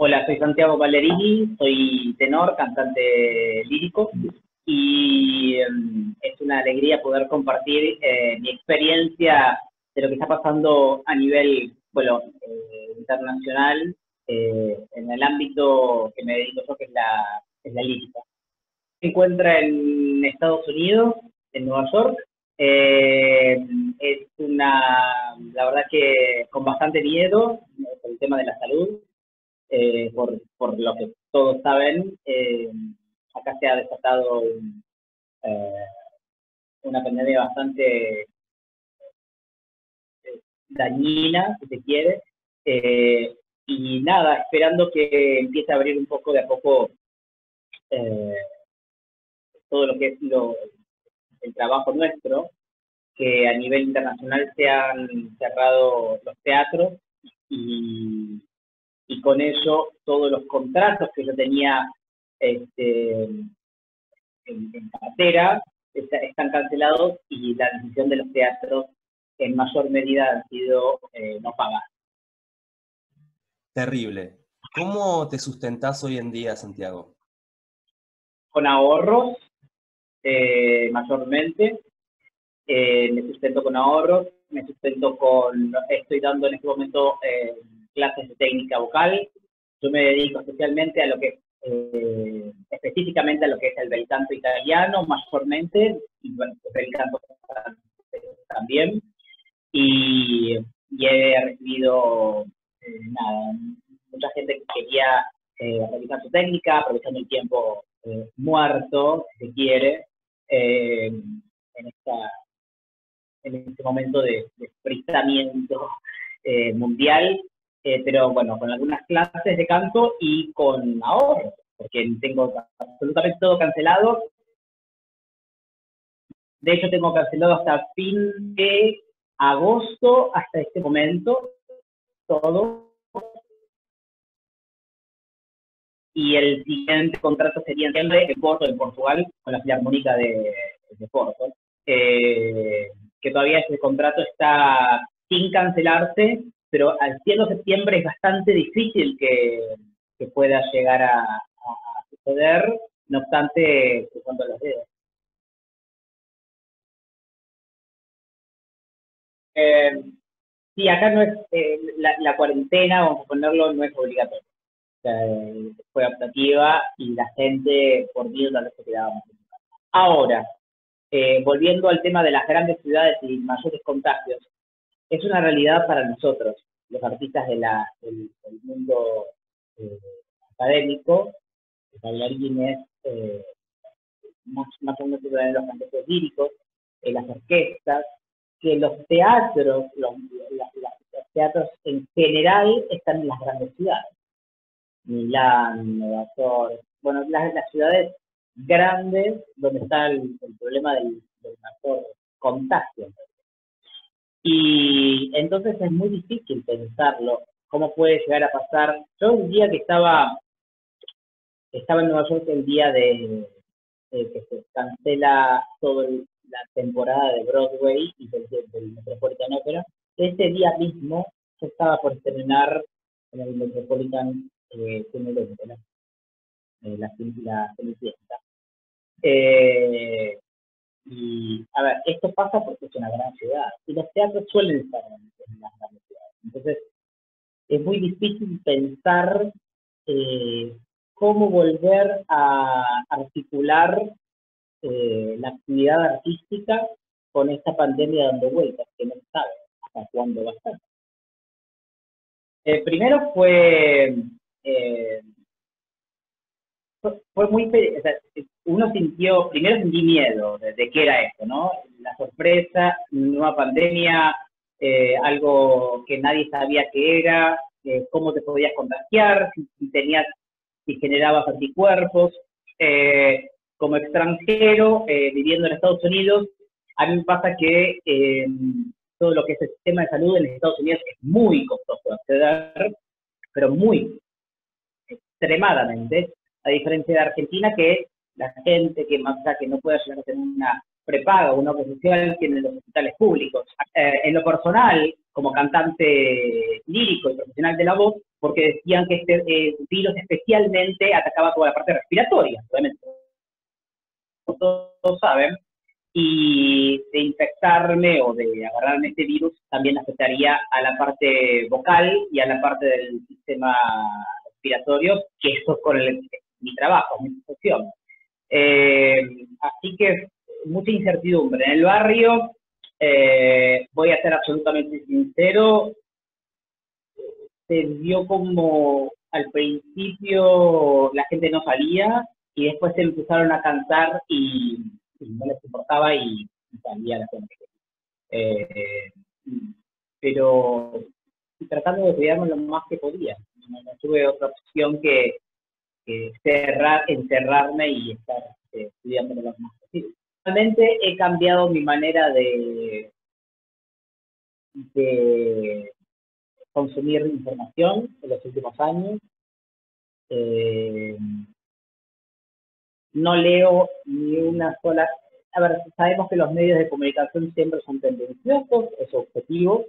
Hola, soy Santiago Ballerini, soy tenor, cantante lírico y em, es una alegría poder compartir eh, mi experiencia de lo que está pasando a nivel bueno, eh, internacional eh, en el ámbito que me dedico yo, que es la, es la lírica. Se encuentra en Estados Unidos, en Nueva York. es una, la verdad que con bastante miedo por el tema de la salud, eh, por, lo que todos saben, eh, acá se ha desatado eh, una pandemia bastante dañina, si se quiere, y nada, esperando que empiece a abrir un poco de a poco todo lo que es lo, el trabajo nuestro, que a nivel internacional se han cerrado los teatros y y con eso todos los contratos que yo tenía este, en, cartera están cancelados y la decisión de los teatros en mayor medida han sido eh, no pagar. Terrible. ¿Cómo te sustentás hoy en día, Santiago? Con ahorros, eh, mayormente. Eh, me sustento con ahorros, me sustento con, estoy dando en este momento clases de técnica vocal. Yo me dedico especialmente a lo que, eh, específicamente a lo que es el bel canto italiano, mayormente, y bueno, el canto también. Y, he recibido, eh, nada, mucha gente que quería eh, realizar su técnica, aprovechando el tiempo muerto, si quiere, en, esta, en este momento de, de frisamiento mundial eh, pero bueno, con algunas clases de canto y con ahorro, porque tengo absolutamente todo cancelado. De hecho, tengo cancelado hasta fin de agosto, hasta este momento, todo. Y el siguiente contrato sería en diciembre en Porto, en Portugal, con la Filarmónica de, de Porto. Eh, que todavía ese contrato está sin cancelarse, pero al cielo septiembre es bastante difícil que, pueda llegar a, suceder, no obstante, cuando los dedos. Eh, sí, acá no es, eh, la, cuarentena, vamos a ponerlo, no es obligatoria. fue optativa y la gente por miedo vez se quedaba más Ahora, eh, volviendo al tema de las grandes ciudades y mayores contagios, es una realidad para nosotros, los artistas del, mundo eh, académico, bailarines, eh, más, más o menos de los cantantes líricos, eh, las orquestas, que los teatros, los, teatros en general están en las grandes ciudades. Milán, Nueva York, bueno, las, las ciudades grandes donde está el, problema del, del mayor contagio. Y entonces es muy difícil pensarlo, cómo puede llegar a pasar. Yo un día que estaba, estaba en Nueva York el día de, que se cancela toda la temporada de Broadway y del, Metropolitan Opera, ese día mismo se estaba por terminar en el Metropolitan eh, eh, la, la Eh, y, a ver, esto pasa porque es una gran ciudad y los teatros suelen estar en, las grandes ciudades. Entonces, es muy difícil pensar eh, cómo volver a articular eh, la actividad artística con esta pandemia dando vueltas, que no sabe hasta cuándo va a estar. Eh, primero fue, fue muy, uno sintió, primero sentí miedo de, qué era esto, ¿no? La sorpresa, nueva pandemia, eh, algo que nadie sabía qué era, eh, cómo te podías contagiar, si, tenías, si generabas anticuerpos. Eh, como extranjero, viviendo en Estados Unidos, a mí me pasa que todo lo que es el sistema de salud en Estados Unidos es muy costoso acceder, pero muy extremadamente, a diferencia de Argentina, que la gente que más que no pueda llegar a tener una prepaga o una profesional tiene los hospitales públicos. Eh, en lo personal, como cantante lírico y profesional de la voz, porque decían que este eh, virus especialmente atacaba toda la parte respiratoria, obviamente. Todos saben, y de infectarme o de agarrarme este virus también afectaría a la parte vocal y a la parte del sistema respiratorio, que eso es con mi trabajo, mi profesión. Eh, así que mucha incertidumbre. En el barrio, eh, voy a ser absolutamente sincero, se vio como al principio la gente no salía y después se empezaron a cantar y, no les importaba y, salía la gente. Eh, pero tratando de cuidarme lo más que podía. No, tuve otra opción que, cerrar, encerrarme y estar eh, estudiando lo más posible. Realmente he cambiado mi manera de, consumir información en los últimos años. Eh, no leo ni una sola... A ver, sabemos que los medios de comunicación siempre son tendenciosos, es objetivo.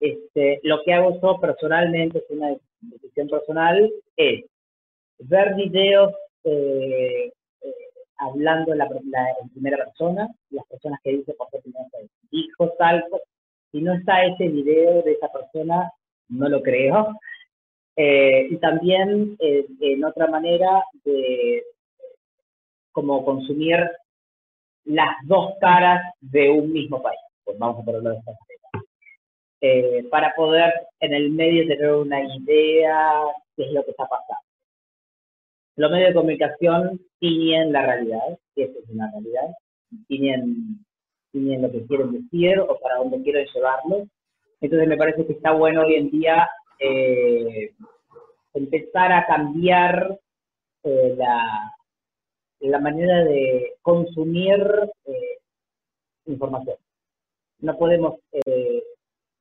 Este, lo que hago yo personalmente, es una decisión personal, es ver videos eh, eh, hablando en, la, en, primera persona, las personas que dicen, por ejemplo, dijo tal, si no está ese video de esa persona, no lo creo. Eh, y también en otra manera de como consumir las dos caras de un mismo país, pues vamos a ponerlo de esta manera, para poder en el medio tener una idea de qué es lo que está pasando. Los medios de comunicación tienen la realidad, que es una realidad, tienen lo que quieren decir o para dónde quieren llevarlo. Entonces me parece que está bueno hoy en día eh, empezar a cambiar eh, la, manera de consumir eh, información. No podemos...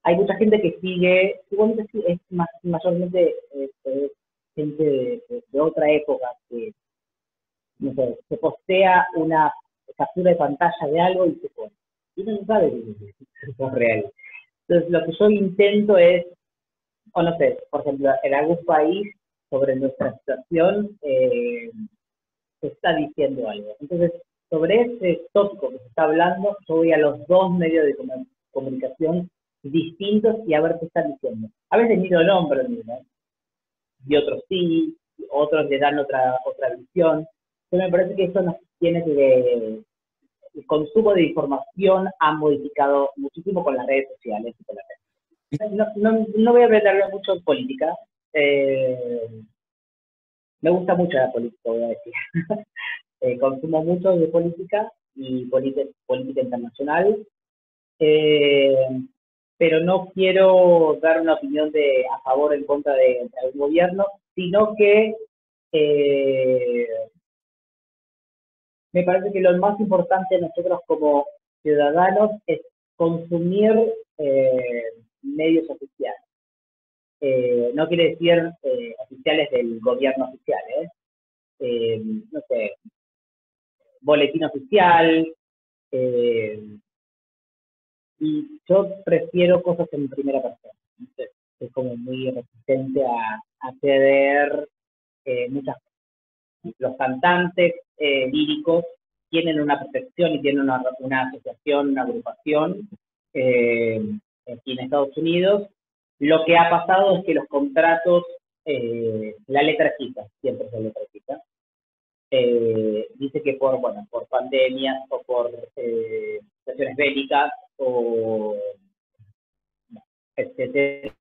hay mucha gente que sigue, igualmente es más, mayormente gente de, de, otra época que, no sé, se postea una captura de pantalla de algo y se pone y no sabe si es real. Entonces, lo que yo intento es, o no sé, por ejemplo, en algún país sobre nuestra situación eh, se está diciendo algo. Entonces, sobre ese tópico que se está hablando, yo voy a los dos medios de comunicación distintos y a ver qué están diciendo. A veces miro el hombre, y otros sí, otros le dan otra otra visión. Pero me parece que eso nos tiene que el consumo de información ha modificado muchísimo con las redes sociales y con las redes. No, no, no voy a hablar mucho política. Eh, me gusta mucho la política, voy a decir. eh, consumo mucho de política y política, política internacional. Eh, pero no quiero dar una opinión de a favor o en contra de, de algún gobierno, sino que eh, me parece que lo más importante nosotros como ciudadanos es consumir eh, medios oficiales. Eh, no quiere decir oficiales del gobierno oficial, no sé, boletín oficial, y yo prefiero cosas en primera persona. Entonces, es como muy resistente a, a ceder muchas cosas los cantantes eh, líricos tienen una protección y tienen una, una asociación, una agrupación eh, aquí en Estados Unidos. Lo que ha pasado es que los contratos, eh, la letra chica, siempre es la letra chica, dice que por, bueno, por pandemias o por situaciones bélicas o etcétera,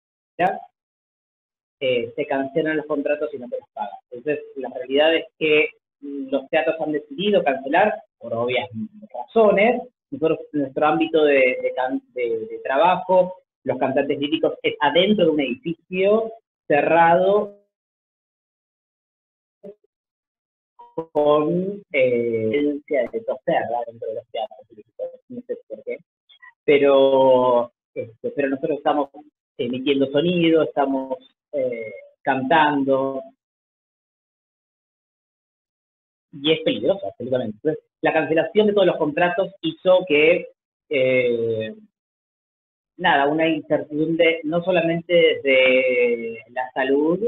eh, se cancelan los contratos y no se los pagan. Entonces, la realidad es que los teatros han decidido cancelar por obvias razones. Nosotros, nuestro ámbito de, trabajo, los cantantes líricos, es adentro de un edificio cerrado con eh, de toser de los teatros no sé por qué. Pero, este, pero nosotros estamos emitiendo sonido, estamos eh, cantando. Y es peligroso, absolutamente. la cancelación de todos los contratos hizo que eh, nada, una incertidumbre no solamente desde la salud,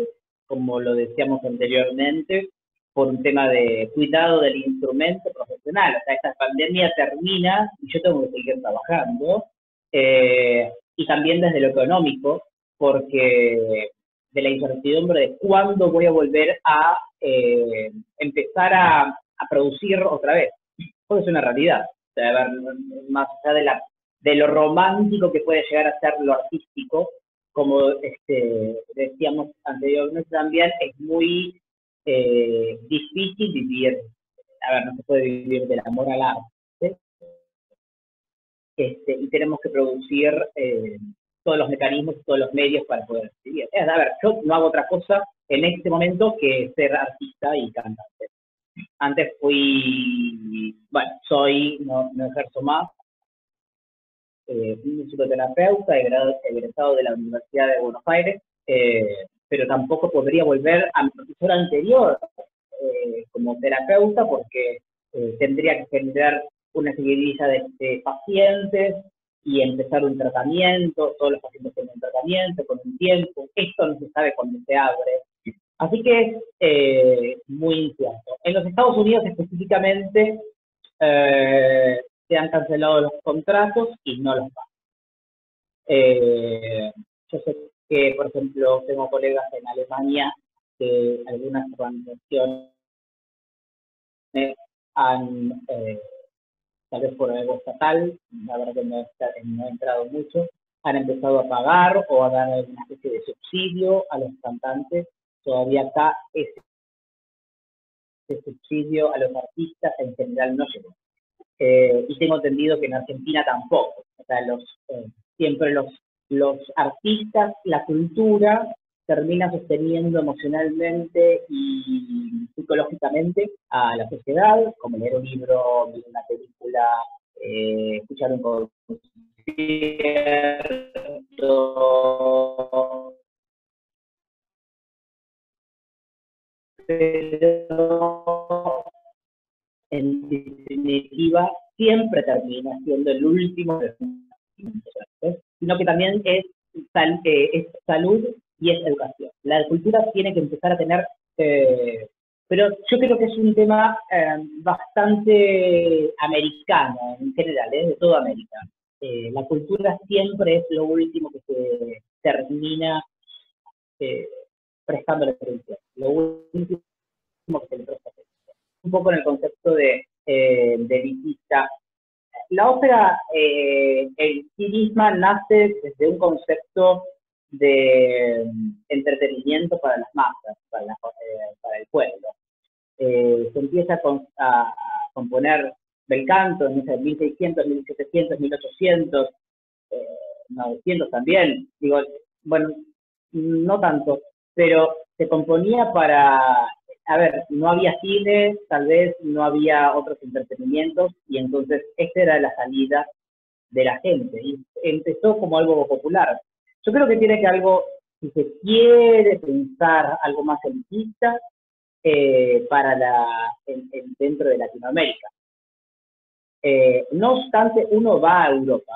como lo decíamos anteriormente, por un tema de cuidado del instrumento O sea, esta pandemia termina y yo tengo que seguir trabajando. Eh, y también desde lo económico, porque de la incertidumbre de cuándo voy a volver a eh, empezar a, producir otra vez. Eso es una realidad. O sea, más allá de, la, de lo romántico que puede llegar a ser lo artístico, como este, decíamos anteriormente también, es muy eh, difícil vivir, a ver, no se puede vivir del amor al arte, este, y tenemos que producir eh, todos los mecanismos, todos los medios para poder vivir. a ver, yo no hago otra cosa en este momento que ser artista y cantante. Antes fui, bueno, soy, no, no ejerzo más, eh, un psicoterapeuta egresado de la Universidad de Buenos Aires, eh, pero tampoco podría volver a mi profesor anterior eh, como terapeuta porque eh, tendría que generar una seguidilla de, pacientes y empezar un tratamiento, todos los pacientes tienen un tratamiento con un tiempo, esto no se sabe cuándo se abre. Así que es eh, muy incierto. En los Estados Unidos específicamente se han cancelado los contratos y no los van. yo sé que, por ejemplo, tengo colegas en Alemania que algunas organizaciones han, eh, tal vez por algo estatal, la verdad que no, he entrado mucho, han empezado a pagar o a dar alguna especie de subsidio a los cantantes. Todavía acá ese, subsidio a los artistas en general no llegó. Eh, y tengo entendido que en Argentina tampoco. O sea, los, eh, siempre los los artistas, la cultura, termina sosteniendo emocionalmente y psicológicamente a la sociedad, como leer un libro, ver una película, eh, escuchar un concierto. Pero en definitiva siempre termina siendo el último sino que también es, eh, es salud y es educación. La cultura tiene que empezar a tener, eh, pero yo creo que es un tema eh, bastante americano en general, de toda América. la cultura siempre es lo último que se termina prestando la atención, lo último que se le presta atención. Un poco en el concepto de, de elitista la ópera eh, en sí misma nace desde un concepto de mm, entretenimiento para las masas, para, eh, el pueblo. Eh, se empieza a, componer bel canto en 1600, 1700, 1800, 900 también. Digo, bueno, no tanto, pero se componía para a ver, no había cine, tal vez no había otros entretenimientos y entonces esta era la salida de la gente empezó como algo popular. Yo creo que tiene que algo, si se quiere pensar algo más elitista, eh, para dentro de Latinoamérica. Eh, no obstante, uno va a Europa,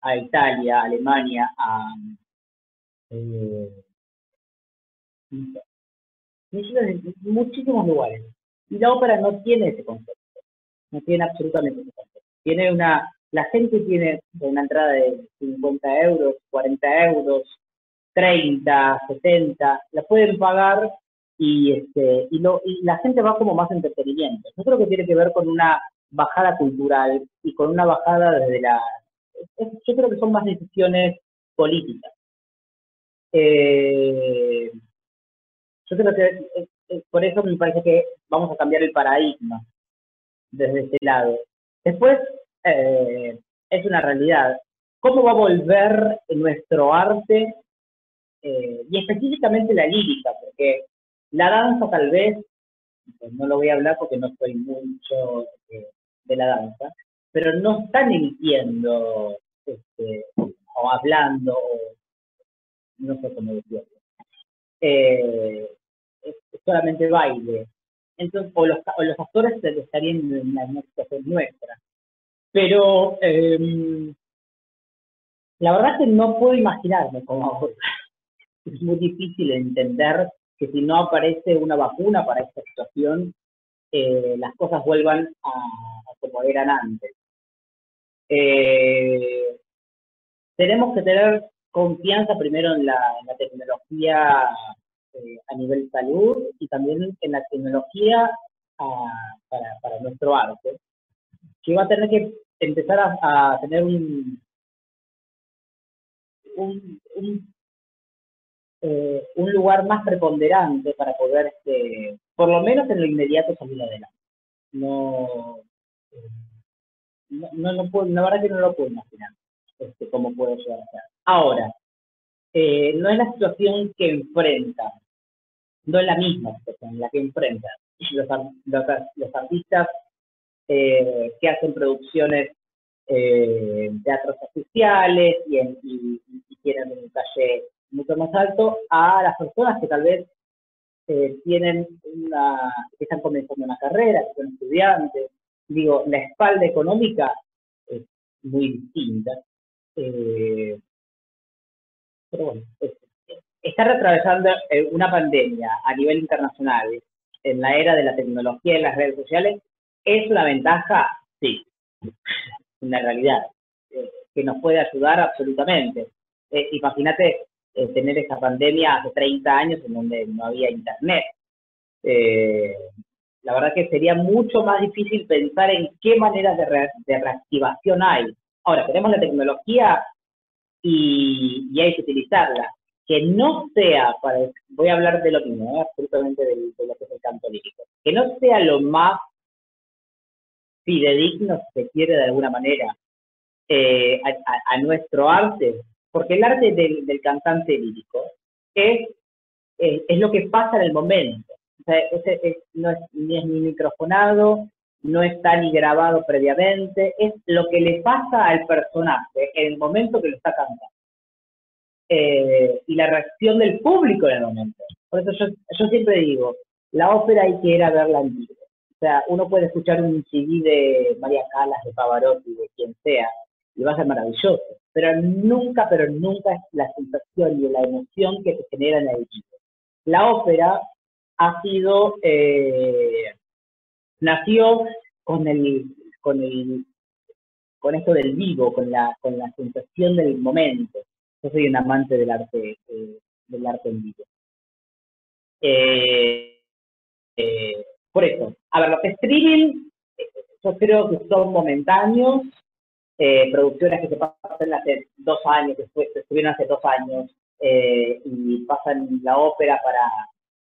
a Italia, a Alemania, a, eh, muchísimos lugares. Y la ópera no tiene ese concepto, no tiene absolutamente ese concepto. Tiene una, la gente tiene una entrada de 50 euros, 40 euros, 30, 70, la pueden pagar y, este, y, lo, y la gente va como más entretenimiento. Yo creo que tiene que ver con una bajada cultural y con una bajada desde la... Yo creo que son más decisiones políticas. Eh, yo creo que eh, eh, por eso me parece que vamos a cambiar el paradigma desde ese lado. Después, eh, es una realidad. ¿Cómo va a volver nuestro arte, y específicamente la lírica? Porque la danza tal vez, pues no lo voy a hablar porque no soy mucho de la danza, pero no están emitiendo este, o hablando, o no sé cómo decirlo. Eh, es, solamente baile. Entonces, o los, o los actores estarían en la situación nuestra. Pero, em, La verdad es que no puedo imaginarme cómo Es muy difícil entender que si no aparece una vacuna para esta situación, eh, las cosas vuelvan a, como eran antes. Eh, tenemos que tener confianza primero en la, tecnología eh, a nivel salud y también en la tecnología ah, para, nuestro arte, que va a tener que empezar a, tener un, un, eh, un, lugar más preponderante para poder, este, por lo menos en lo inmediato, salir adelante. No, no, no, puedo, la verdad que no lo puedo imaginar este, cómo puede llegar a ser. Ahora, eh, no es la situación que enfrenta, no es la misma situación la que enfrentan los, los, artistas eh, que hacen producciones eh, teatros oficiales y, en, y, tienen un calle mucho más alto a las personas que tal vez eh, tienen una, que están comenzando una carrera, que son estudiantes. Digo, la espalda económica es muy distinta. Pero bueno, estar atravesando una pandemia a nivel internacional en la era de la tecnología y las redes sociales es una ventaja, sí, una realidad, eh, que nos puede ayudar absolutamente. Eh, imagínate tener esa pandemia hace 30 años en donde no había internet. la verdad que sería mucho más difícil pensar en qué maneras de, de reactivación hay. Ahora, tenemos la tecnología y, hay que utilizarla. Que no sea, para, voy a hablar de lo mismo, ¿eh? absolutamente de, lo que es el lírico, que no sea lo más fidedigno, si se quiere de alguna manera, eh, a, nuestro arte, porque el arte del, cantante lírico es, es, lo que pasa en el momento. O sea, no es, ni es ni microfonado, no está ni grabado previamente, es lo que le pasa al personaje en el momento que lo está cantando. Eh, y la reacción del público en el momento. Por eso yo, yo siempre digo, la ópera hay que ir a verla en vivo. O sea, uno puede escuchar un CD de María Calas, de Pavarotti, de quien sea, y va a ser maravilloso. Pero nunca, pero nunca es la sensación y la emoción que se genera en el vivo. La ópera ha sido eh, nació con el, con el, con esto del vivo, con la, con la sensación del momento. Yo soy un amante del arte, eh, del arte en vivo. Eh, por eso, a ver, los streaming, yo creo que son momentáneos, producciones que se pasan hace dos años, que estuvieron hace dos años, y pasan la ópera para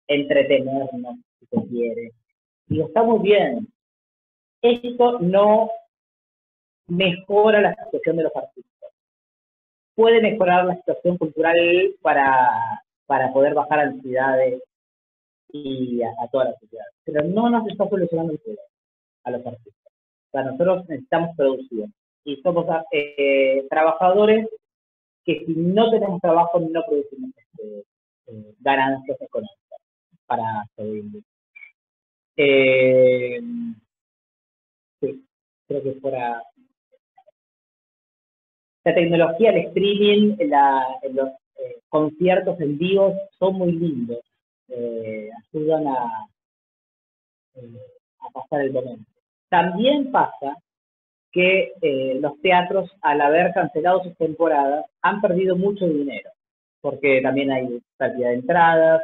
entretenernos, si se quiere y está muy bien. Esto no mejora la situación de los artistas. Puede mejorar la situación cultural para, para poder bajar ansiedades y a, toda la sociedad, pero no nos está solucionando el problema a los artistas. O nosotros necesitamos producción y somos eh, trabajadores que si no tenemos trabajo no producimos este, eh, ganancias económicas para sobrevivir. Eh, sí, creo que fuera... La tecnología, el streaming, los eh, conciertos en vivo son muy lindos. Eh, ayudan a, a pasar el momento. También pasa que los teatros, al haber cancelado sus temporadas, han perdido mucho dinero, porque también hay pérdida de entradas,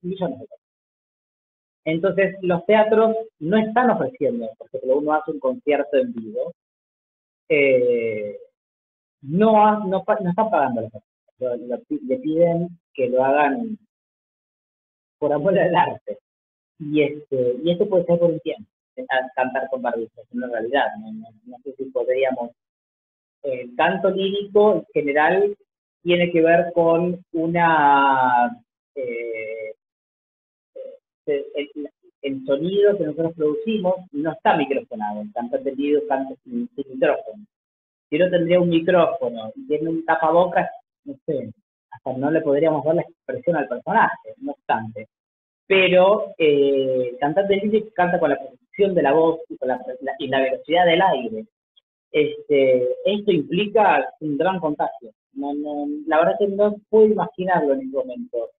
millones de cosas. Entonces, los teatros no están ofreciendo, porque uno hace un concierto en vivo, eh, no, no, están pagando los le piden que lo hagan por amor al arte. Y este, y esto puede ser por un tiempo, cantar con barbijos, en realidad. No, sé si podríamos. El canto lírico en general tiene que ver con una eh, el, sonido que nosotros producimos no está microfonado, el cantante lírico canta sin, micrófono. Si no tendría un micrófono y tiene un tapabocas, no sé, hasta no le podríamos dar la expresión al personaje, no obstante. Pero eh, cantante lírico canta con la posición de la voz y con la, y la velocidad del aire. este, esto implica un gran contagio. La verdad que no puedo imaginarlo en este momento,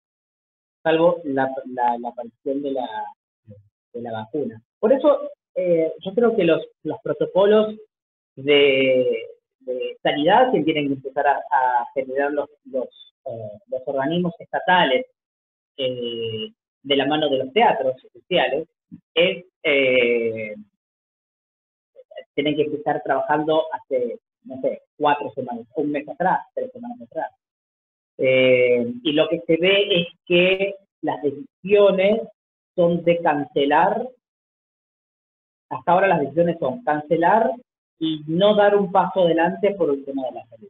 salvo la, la, aparición de la, de la vacuna. Por eso eh, yo creo que los protocolos de, de, sanidad que tienen que empezar a, generar los, los, eh, los, organismos estatales eh, de la mano de los teatros oficiales es tienen que empezar trabajando hace, no sé, cuatro semanas, un mes atrás, tres semanas atrás. Eh, y lo que se ve es que las decisiones son de cancelar, hasta ahora las decisiones son cancelar y no dar un paso adelante por el tema de la salud.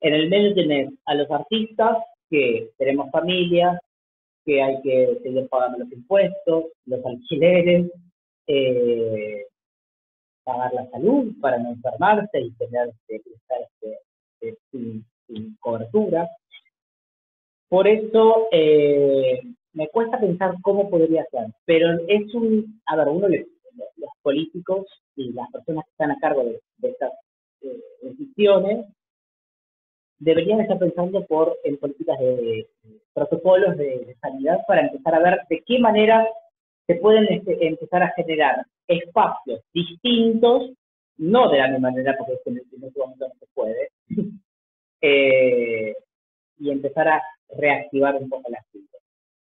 En el medio tenés a los artistas, que tenemos familias, que hay que seguir pagando los impuestos, los alquileres, eh, pagar la salud para no enfermarse y tener que estar este, este, sin, cobertura. Por eso eh, me cuesta pensar cómo podría ser, pero es un, a ver, uno de los políticos y las personas que están a cargo de, estas eh, decisiones deberían estar pensando por en políticas de, protocolos de, sanidad para empezar a ver de qué manera se pueden este, empezar a generar espacios distintos, no de la misma manera, porque en este momento no se puede, eh, y empezar a reactivar un poco la actividad.